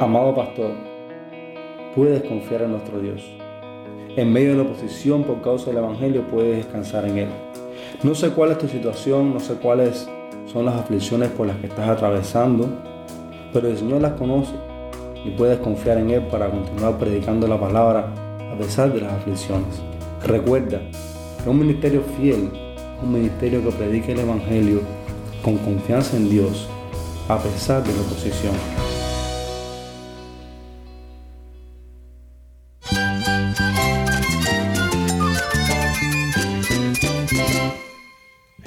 Amado pastor, puedes confiar en nuestro Dios. En medio de la oposición por causa del Evangelio puedes descansar en Él. No sé cuál es tu situación, no sé cuáles son las aflicciones por las que estás atravesando, pero el Señor las conoce y puedes confiar en Él para continuar predicando la palabra a pesar de las aflicciones. Recuerda que un ministerio fiel es un ministerio que predica el Evangelio con confianza en Dios a pesar de la oposición.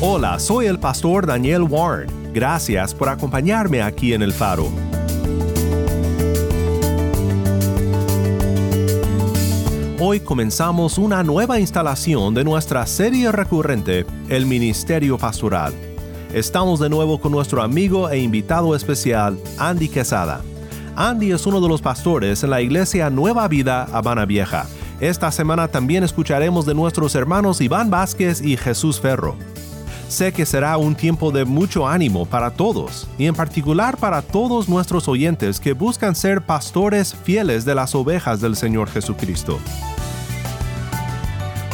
Hola, soy el pastor Daniel Warren. Gracias por acompañarme aquí en El Faro. Hoy comenzamos una nueva instalación de nuestra serie recurrente, El Ministerio Pastoral. Estamos de nuevo con nuestro amigo e invitado especial, Andy Quesada. Andy es uno de los pastores en la iglesia Nueva Vida Habana Vieja. Esta semana también escucharemos de nuestros hermanos Iván Vázquez y Jesús Ferro. Sé que será un tiempo de mucho ánimo para todos, y en particular para todos nuestros oyentes que buscan ser pastores fieles de las ovejas del Señor Jesucristo.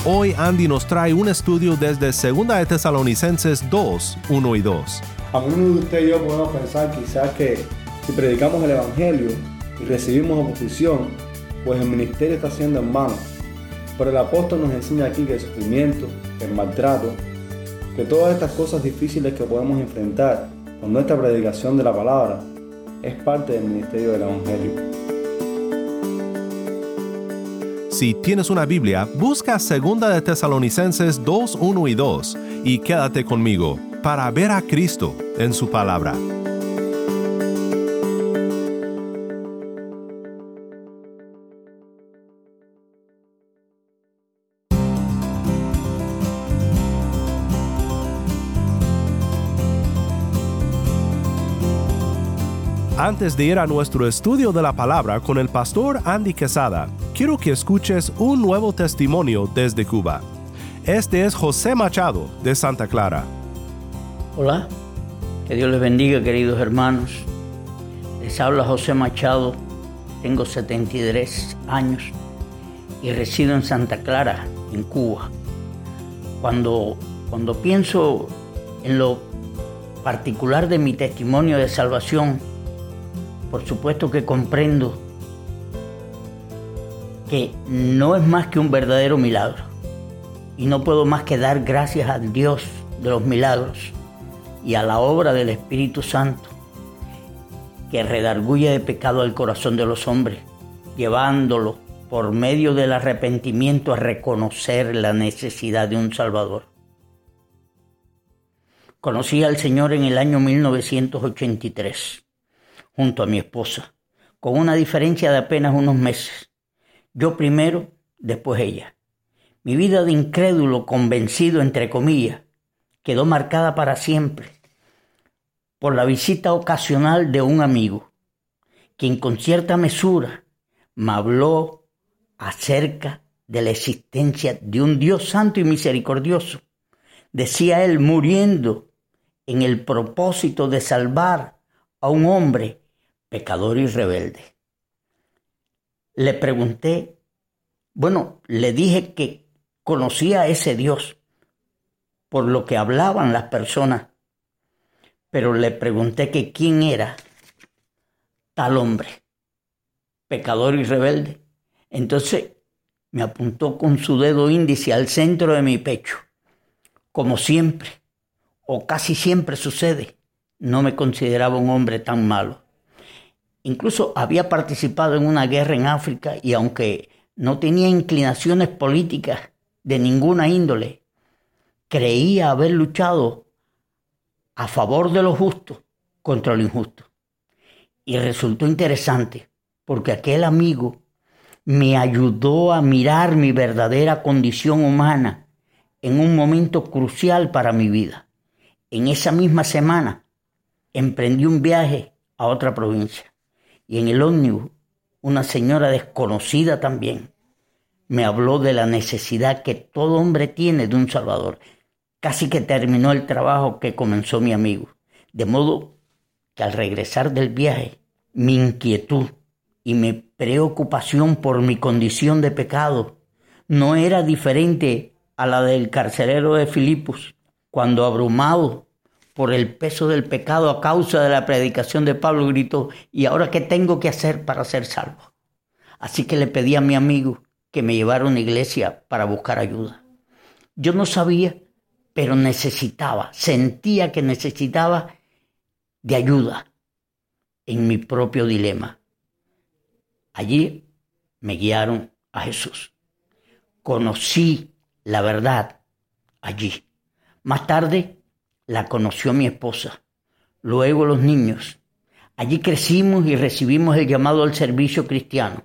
Hoy Andy nos trae un estudio desde 2 de Tesalonicenses 2, 1 y 2. Algunos de ustedes y yo podemos pensar quizás que si predicamos el Evangelio y recibimos oposición, pues el ministerio está siendo en vano. Pero el apóstol nos enseña aquí que el sufrimiento, el maltrato, que todas estas cosas difíciles que podemos enfrentar con nuestra predicación de la palabra es parte del ministerio del Evangelio. Si tienes una Biblia, busca 2 de Tesalonicenses 2, 1 y 2 y quédate conmigo para ver a Cristo en su palabra. Antes de ir a nuestro estudio de la palabra con el pastor Andy Quesada, quiero que escuches un nuevo testimonio desde Cuba. Este es José Machado de Santa Clara. Hola, que Dios les bendiga queridos hermanos. Les habla José Machado, tengo 73 años y resido en Santa Clara, en Cuba. Cuando, cuando pienso en lo particular de mi testimonio de salvación, por supuesto que comprendo que no es más que un verdadero milagro. Y no puedo más que dar gracias a Dios de los milagros y a la obra del Espíritu Santo que redarguye de pecado al corazón de los hombres, llevándolo por medio del arrepentimiento a reconocer la necesidad de un Salvador. Conocí al Señor en el año 1983 junto a mi esposa, con una diferencia de apenas unos meses. Yo primero, después ella. Mi vida de incrédulo convencido, entre comillas, quedó marcada para siempre por la visita ocasional de un amigo, quien con cierta mesura me habló acerca de la existencia de un Dios santo y misericordioso. Decía él, muriendo en el propósito de salvar a un hombre pecador y rebelde. Le pregunté, bueno, le dije que conocía a ese Dios por lo que hablaban las personas, pero le pregunté que quién era tal hombre, pecador y rebelde. Entonces me apuntó con su dedo índice al centro de mi pecho. Como siempre, o casi siempre sucede, no me consideraba un hombre tan malo. Incluso había participado en una guerra en África y aunque no tenía inclinaciones políticas de ninguna índole. Creía haber luchado a favor de lo justo contra lo injusto. Y resultó interesante porque aquel amigo me ayudó a mirar mi verdadera condición humana en un momento crucial para mi vida. En esa misma semana emprendí un viaje a otra provincia y en el ómnibus una señora desconocida también me habló de la necesidad que todo hombre tiene de un Salvador. Casi que terminó el trabajo que comenzó mi amigo. De modo que al regresar del viaje, mi inquietud y mi preocupación por mi condición de pecado no era diferente a la del carcelero de Filipos, cuando abrumado por el peso del pecado a causa de la predicación de Pablo gritó, ¿y ahora qué tengo que hacer para ser salvo? Así que le pedí a mi amigo que me llevara a una iglesia para buscar ayuda. Yo no sabía, pero necesitaba, sentía que necesitaba de ayuda en mi propio dilema. Allí me guiaron a Jesús. Conocí la verdad allí. Más tarde la conoció mi esposa, luego los niños. Allí crecimos y recibimos el llamado al servicio cristiano.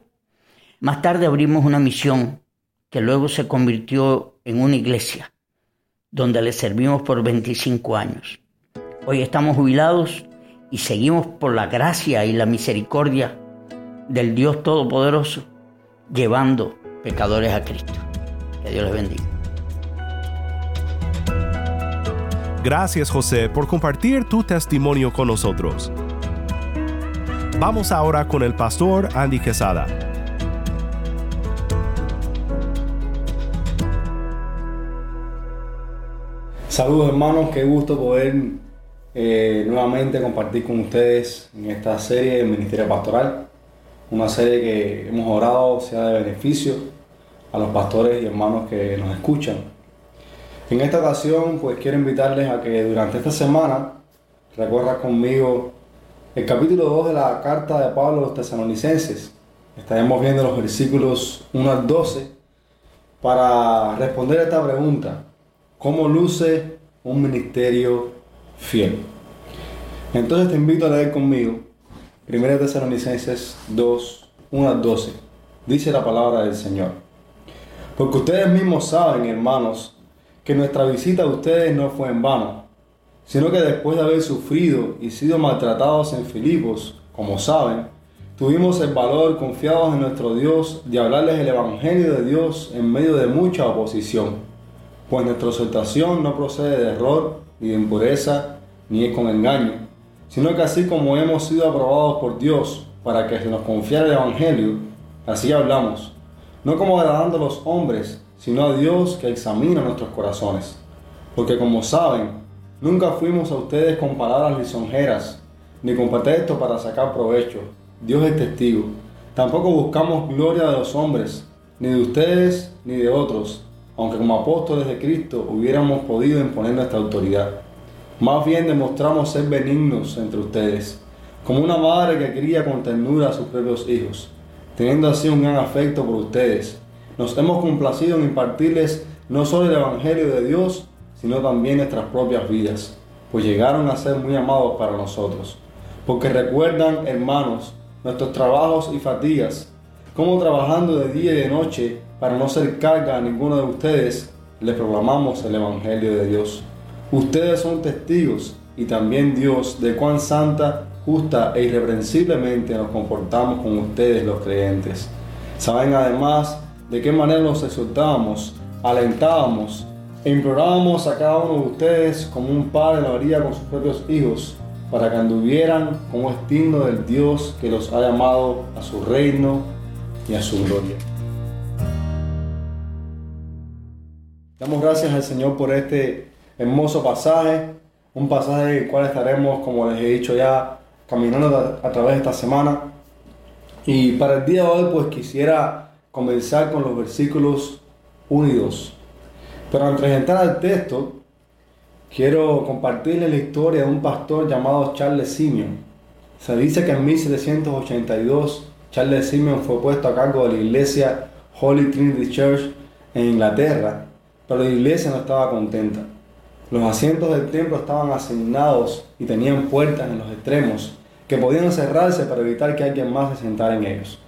Más tarde abrimos una misión que luego se convirtió en una iglesia, donde le servimos por 25 años. Hoy estamos jubilados y seguimos por la gracia y la misericordia del Dios Todopoderoso, llevando pecadores a Cristo. Que Dios les bendiga. Gracias José por compartir tu testimonio con nosotros. Vamos ahora con el pastor Andy Quesada. Saludos hermanos, qué gusto poder eh, nuevamente compartir con ustedes en esta serie del Ministerio Pastoral. Una serie que hemos orado sea de beneficio a los pastores y hermanos que nos escuchan. En esta ocasión pues quiero invitarles a que durante esta semana recorra conmigo el capítulo 2 de la carta de Pablo a los tesalonicenses. Estaremos viendo los versículos 1 al 12 para responder a esta pregunta. ¿Cómo luce un ministerio fiel? Entonces te invito a leer conmigo 1 Tesalonicenses 2, 1 al 12. Dice la palabra del Señor. Porque ustedes mismos saben, hermanos, que nuestra visita a ustedes no fue en vano, sino que después de haber sufrido y sido maltratados en Filipos, como saben, tuvimos el valor confiados en nuestro Dios de hablarles el Evangelio de Dios en medio de mucha oposición pues nuestra exaltación no procede de error, ni de impureza, ni es con engaño, sino que así como hemos sido aprobados por Dios para que se nos confiara el Evangelio, así hablamos, no como agradando a los hombres, sino a Dios que examina nuestros corazones. Porque como saben, nunca fuimos a ustedes con palabras lisonjeras, ni con pretextos para sacar provecho. Dios es testigo. Tampoco buscamos gloria de los hombres, ni de ustedes ni de otros aunque como apóstoles de Cristo hubiéramos podido imponer nuestra autoridad. Más bien demostramos ser benignos entre ustedes, como una madre que cría con ternura a sus propios hijos, teniendo así un gran afecto por ustedes. Nos hemos complacido en impartirles no solo el Evangelio de Dios, sino también nuestras propias vidas, pues llegaron a ser muy amados para nosotros. Porque recuerdan, hermanos, nuestros trabajos y fatigas, como trabajando de día y de noche para no ser carga a ninguno de ustedes, les proclamamos el Evangelio de Dios. Ustedes son testigos y también Dios de cuán santa, justa e irreprensiblemente nos comportamos con ustedes los creyentes. Saben además de qué manera nos exhortábamos, alentábamos e implorábamos a cada uno de ustedes como un padre lo haría con sus propios hijos, para que anduvieran como es digno del Dios que los ha llamado a su reino y a su gloria. Damos gracias al Señor por este hermoso pasaje, un pasaje el cual estaremos, como les he dicho ya, caminando a través de esta semana. Y para el día de hoy, pues quisiera comenzar con los versículos 1 y 2. Pero antes de entrar al texto, quiero compartirles la historia de un pastor llamado Charles Simeon. Se dice que en 1782 Charles Simeon fue puesto a cargo de la iglesia Holy Trinity Church en Inglaterra, pero la iglesia no estaba contenta. Los asientos del templo estaban asignados y tenían puertas en los extremos que podían cerrarse para evitar que alguien más se sentara en ellos.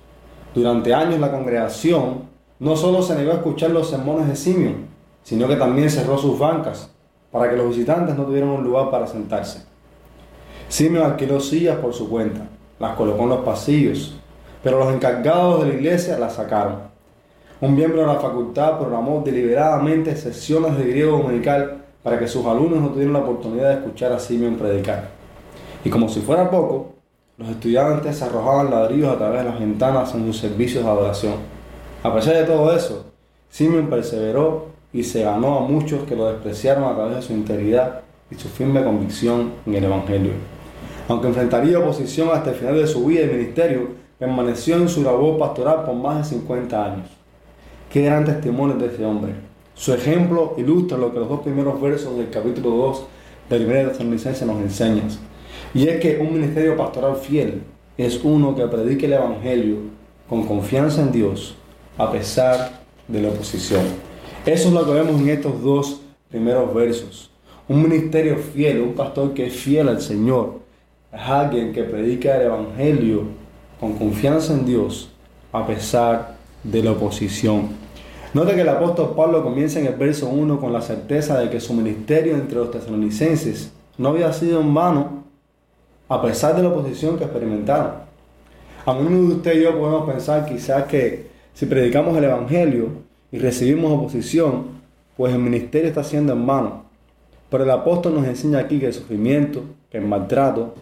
Durante años la congregación no solo se negó a escuchar los sermones de Simeon, sino que también cerró sus bancas para que los visitantes no tuvieran un lugar para sentarse. Simeon alquiló sillas por su cuenta, las colocó en los pasillos, pero los encargados de la iglesia las sacaron. Un miembro de la facultad programó deliberadamente sesiones de griego dominical para que sus alumnos no tuvieran la oportunidad de escuchar a Simeon predicar. Y como si fuera poco, los estudiantes arrojaban ladrillos a través de las ventanas en sus servicios de adoración. A pesar de todo eso, Simeon perseveró y se ganó a muchos que lo despreciaron a través de su integridad y su firme convicción en el Evangelio. Aunque enfrentaría oposición hasta el final de su vida y ministerio, permaneció en su labor pastoral por más de 50 años. Qué gran testimonio de ese hombre. Su ejemplo ilustra lo que los dos primeros versos del capítulo 2 del 1 de Tesalonicenses nos enseñan. Y es que un ministerio pastoral fiel es uno que predique el Evangelio con confianza en Dios a pesar de la oposición. Eso es lo que vemos en estos dos primeros versos. Un ministerio fiel, un pastor que es fiel al Señor, es alguien que predica el Evangelio con confianza en Dios a pesar de la oposición. Nota que el apóstol Pablo comienza en el verso 1 con la certeza de que su ministerio entre los tesalonicenses no había sido en vano a pesar de la oposición que experimentaron. A menudo usted y yo podemos pensar quizás que si predicamos el Evangelio y recibimos oposición, pues el ministerio está siendo en vano. Pero el apóstol nos enseña aquí que el sufrimiento, que el maltrato,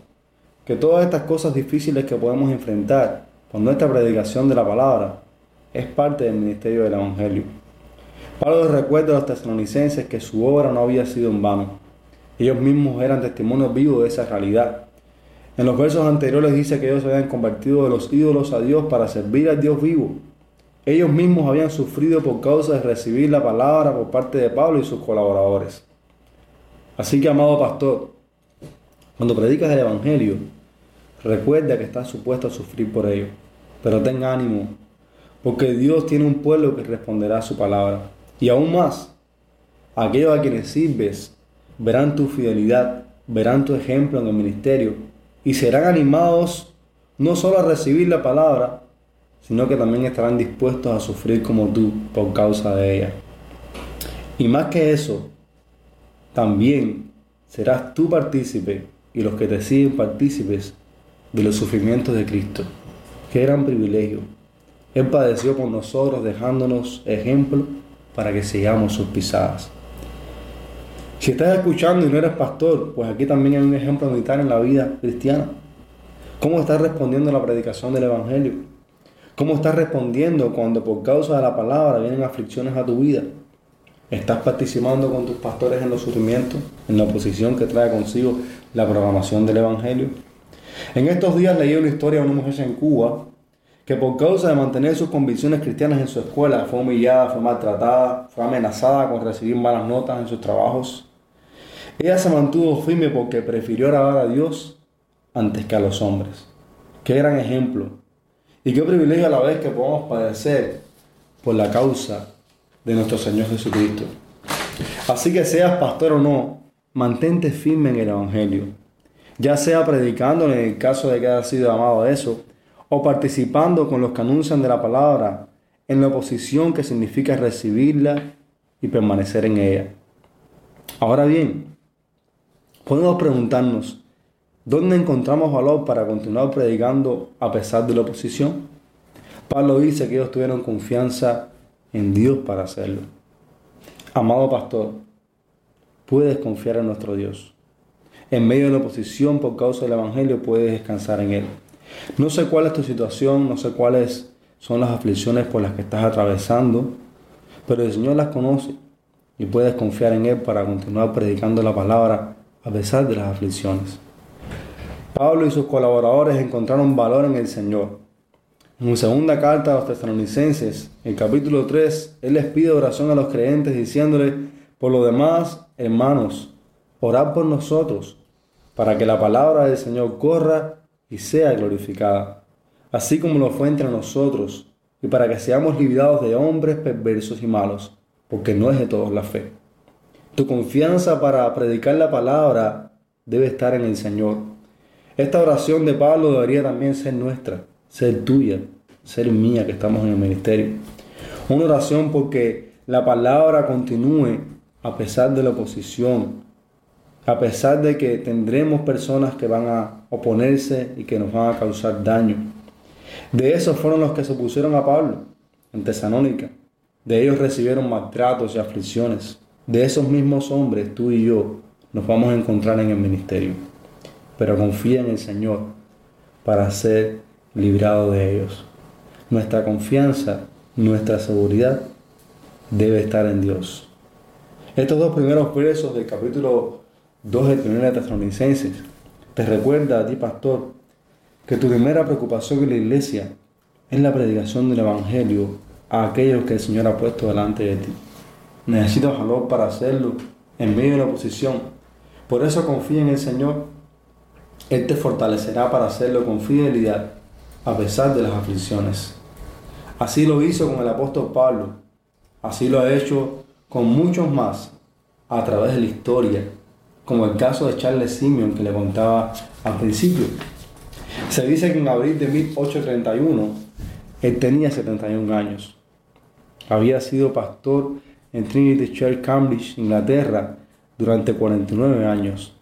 que todas estas cosas difíciles que podemos enfrentar por nuestra predicación de la palabra es parte del ministerio del Evangelio. Pablo recuerda a los tesalonicenses que su obra no había sido en vano. Ellos mismos eran testimonios vivos de esa realidad. En los versos anteriores dice que ellos se habían convertido de los ídolos a Dios para servir al Dios vivo. Ellos mismos habían sufrido por causa de recibir la palabra por parte de Pablo y sus colaboradores. Así que, amado pastor, cuando predicas el Evangelio, recuerda que estás supuesto a sufrir por ello. Pero ten ánimo, porque Dios tiene un pueblo que responderá a su palabra. Y aún más, aquellos a quienes sirves verán tu fidelidad, verán tu ejemplo en el ministerio y serán animados no solo a recibir la palabra, sino que también estarán dispuestos a sufrir como tú por causa de ella. Y más que eso, también serás tú partícipe y los que te siguen partícipes de los sufrimientos de Cristo. Qué gran privilegio. Él padeció por nosotros dejándonos ejemplo para que sigamos sus pisadas. Si estás escuchando y no eres pastor, pues aquí también hay un ejemplo militar en la vida cristiana. ¿Cómo estás respondiendo a la predicación del Evangelio? ¿Cómo estás respondiendo cuando por causa de la palabra vienen aflicciones a tu vida? ¿Estás participando con tus pastores en los sufrimientos, en la oposición que trae consigo la programación del Evangelio? En estos días leí una historia de una mujer en Cuba que por causa de mantener sus convicciones cristianas en su escuela fue humillada, fue maltratada, fue amenazada con recibir malas notas en sus trabajos ella se mantuvo firme porque prefirió alabar a Dios antes que a los hombres. Qué gran ejemplo. Y qué privilegio a la vez que podamos padecer por la causa de nuestro Señor Jesucristo. Así que seas pastor o no, mantente firme en el Evangelio. Ya sea predicando en el caso de que haya sido amado a eso, o participando con los que anuncian de la palabra en la oposición que significa recibirla y permanecer en ella. Ahora bien, podemos preguntarnos, ¿dónde encontramos valor para continuar predicando a pesar de la oposición? Pablo dice que ellos tuvieron confianza en Dios para hacerlo. Amado pastor, puedes confiar en nuestro Dios. En medio de la oposición por causa del Evangelio puedes descansar en Él. No sé cuál es tu situación, no sé cuáles son las aflicciones por las que estás atravesando, pero el Señor las conoce y puedes confiar en Él para continuar predicando la palabra a pesar de las aflicciones. Pablo y sus colaboradores encontraron valor en el Señor. En su segunda carta a los tesalonicenses, en capítulo 3, Él les pide oración a los creyentes diciéndole, por lo demás, hermanos, orad por nosotros, para que la palabra del Señor corra y sea glorificada, así como lo fue entre nosotros, y para que seamos librados de hombres perversos y malos, porque no es de todos la fe. Tu confianza para predicar la palabra debe estar en el Señor. Esta oración de Pablo debería también ser nuestra, ser tuya, ser mía que estamos en el ministerio. Una oración porque la palabra continúe a pesar de la oposición, a pesar de que tendremos personas que van a oponerse y que nos van a causar daño. De esos fueron los que se opusieron a Pablo en Tesalónica. De ellos recibieron maltratos y aflicciones. De esos mismos hombres, tú y yo, nos vamos a encontrar en el ministerio. Pero confía en el Señor para ser librado de ellos. Nuestra confianza, nuestra seguridad debe estar en Dios. Estos dos primeros versos del capítulo 2 de Primera Tesalonicenses te recuerda a ti, pastor, que tu primera preocupación en la iglesia es la predicación del Evangelio a aquellos que el Señor ha puesto delante de ti. Necesitas valor para hacerlo en medio de la oposición. Por eso confía en el Señor. Él te fortalecerá para hacerlo con fidelidad a pesar de las aflicciones. Así lo hizo con el apóstol Pablo. Así lo ha hecho con muchos más a través de la historia, como el caso de Charles Simeon que le contaba al principio. Se dice que en abril de 1831 él tenía 71 años. Había sido pastor en Trinity Church, Cambridge, Inglaterra, durante 49 años.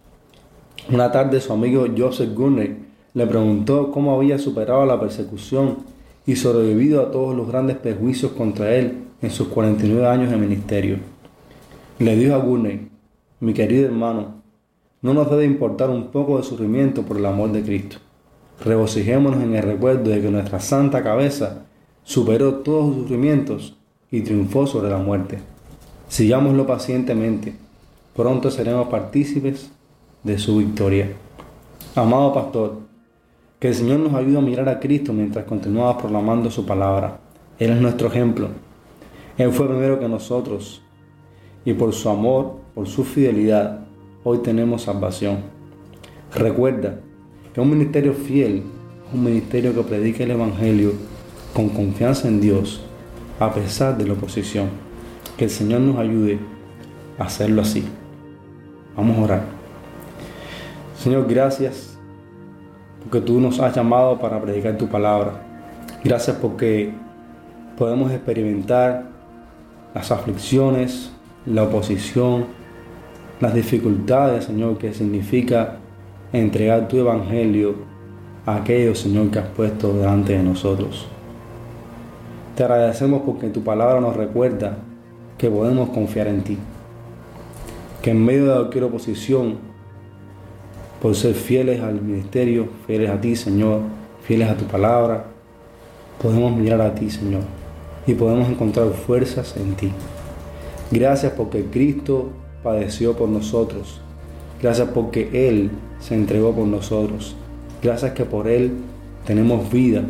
Una tarde su amigo Joseph Gurney le preguntó cómo había superado la persecución y sobrevivido a todos los grandes prejuicios contra él en sus 49 años de ministerio. Le dijo a Gurney, mi querido hermano, no nos debe importar un poco de sufrimiento por el amor de Cristo. Regocijémonos en el recuerdo de que nuestra santa cabeza superó todos los sufrimientos y triunfó sobre la muerte. Sigámoslo pacientemente. Pronto seremos partícipes de su victoria. Amado pastor, que el Señor nos ayude a mirar a Cristo mientras continuamos proclamando su palabra. Él es nuestro ejemplo. Él fue primero que nosotros. Y por su amor, por su fidelidad, hoy tenemos salvación. Recuerda que un ministerio fiel es un ministerio que predica el Evangelio con confianza en Dios, a pesar de la oposición. Que el Señor nos ayude a hacerlo así. Vamos a orar. Señor, gracias porque tú nos has llamado para predicar tu palabra. Gracias porque podemos experimentar las aflicciones, la oposición, las dificultades, Señor, que significa entregar tu evangelio a aquellos, Señor, que has puesto delante de nosotros. Te agradecemos porque tu palabra nos recuerda que podemos confiar en ti. Que en medio de cualquier oposición, por ser fieles al ministerio, fieles a ti, Señor, fieles a tu palabra, podemos mirar a ti, Señor, y podemos encontrar fuerzas en ti. Gracias porque Cristo padeció por nosotros. Gracias porque Él se entregó por nosotros. Gracias que por Él tenemos vida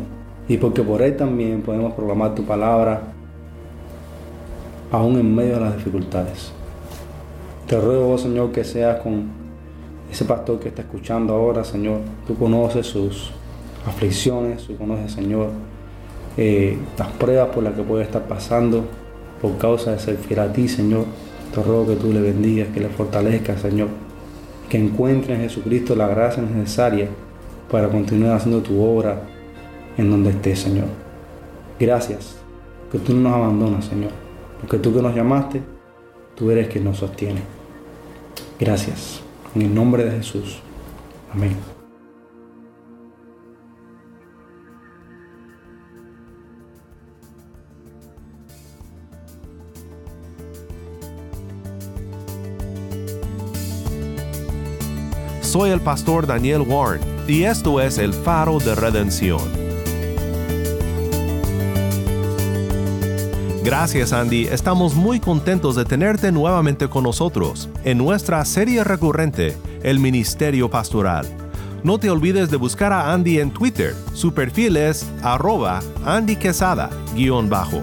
y porque por Él también podemos proclamar tu palabra aún en medio de las dificultades. Te ruego, oh Señor, que seas con ese pastor que está escuchando ahora, Señor. Tú conoces sus aflicciones, tú conoces, Señor, eh, las pruebas por las que puede estar pasando por causa de ser fiel a ti, Señor. Te ruego que tú le bendigas, que le fortalezcas, Señor que encuentre en Jesucristo la gracia necesaria para continuar haciendo tu obra en donde estés, Señor. Gracias, que tú no nos abandonas, Señor, porque tú que nos llamaste, tú eres quien nos sostiene. Gracias, en el nombre de Jesús. Amén. Soy el pastor Daniel Warren y esto es el faro de redención. Gracias Andy, estamos muy contentos de tenerte nuevamente con nosotros en nuestra serie recurrente, El Ministerio Pastoral. No te olvides de buscar a Andy en Twitter, su perfil es arroba Andy Quesada, guion bajo.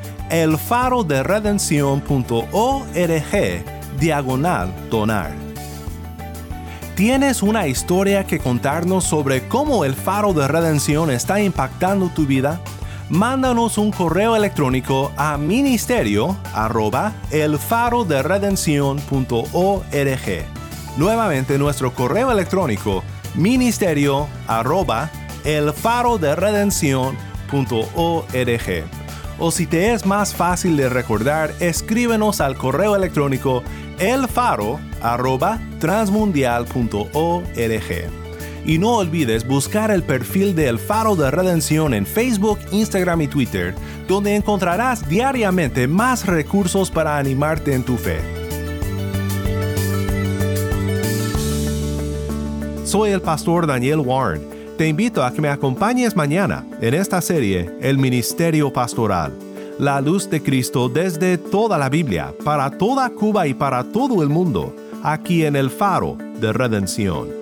elfaroderedencion.org diagonal donar. ¿Tienes una historia que contarnos sobre cómo el faro de redención está impactando tu vida? Mándanos un correo electrónico a ministerio arroba. Nuevamente nuestro correo electrónico ministerio arroba o si te es más fácil de recordar, escríbenos al correo electrónico elfaro@transmundial.org. Y no olvides buscar el perfil de El Faro de Redención en Facebook, Instagram y Twitter, donde encontrarás diariamente más recursos para animarte en tu fe. Soy el pastor Daniel Warren te invito a que me acompañes mañana en esta serie El Ministerio Pastoral, la luz de Cristo desde toda la Biblia, para toda Cuba y para todo el mundo, aquí en el faro de redención.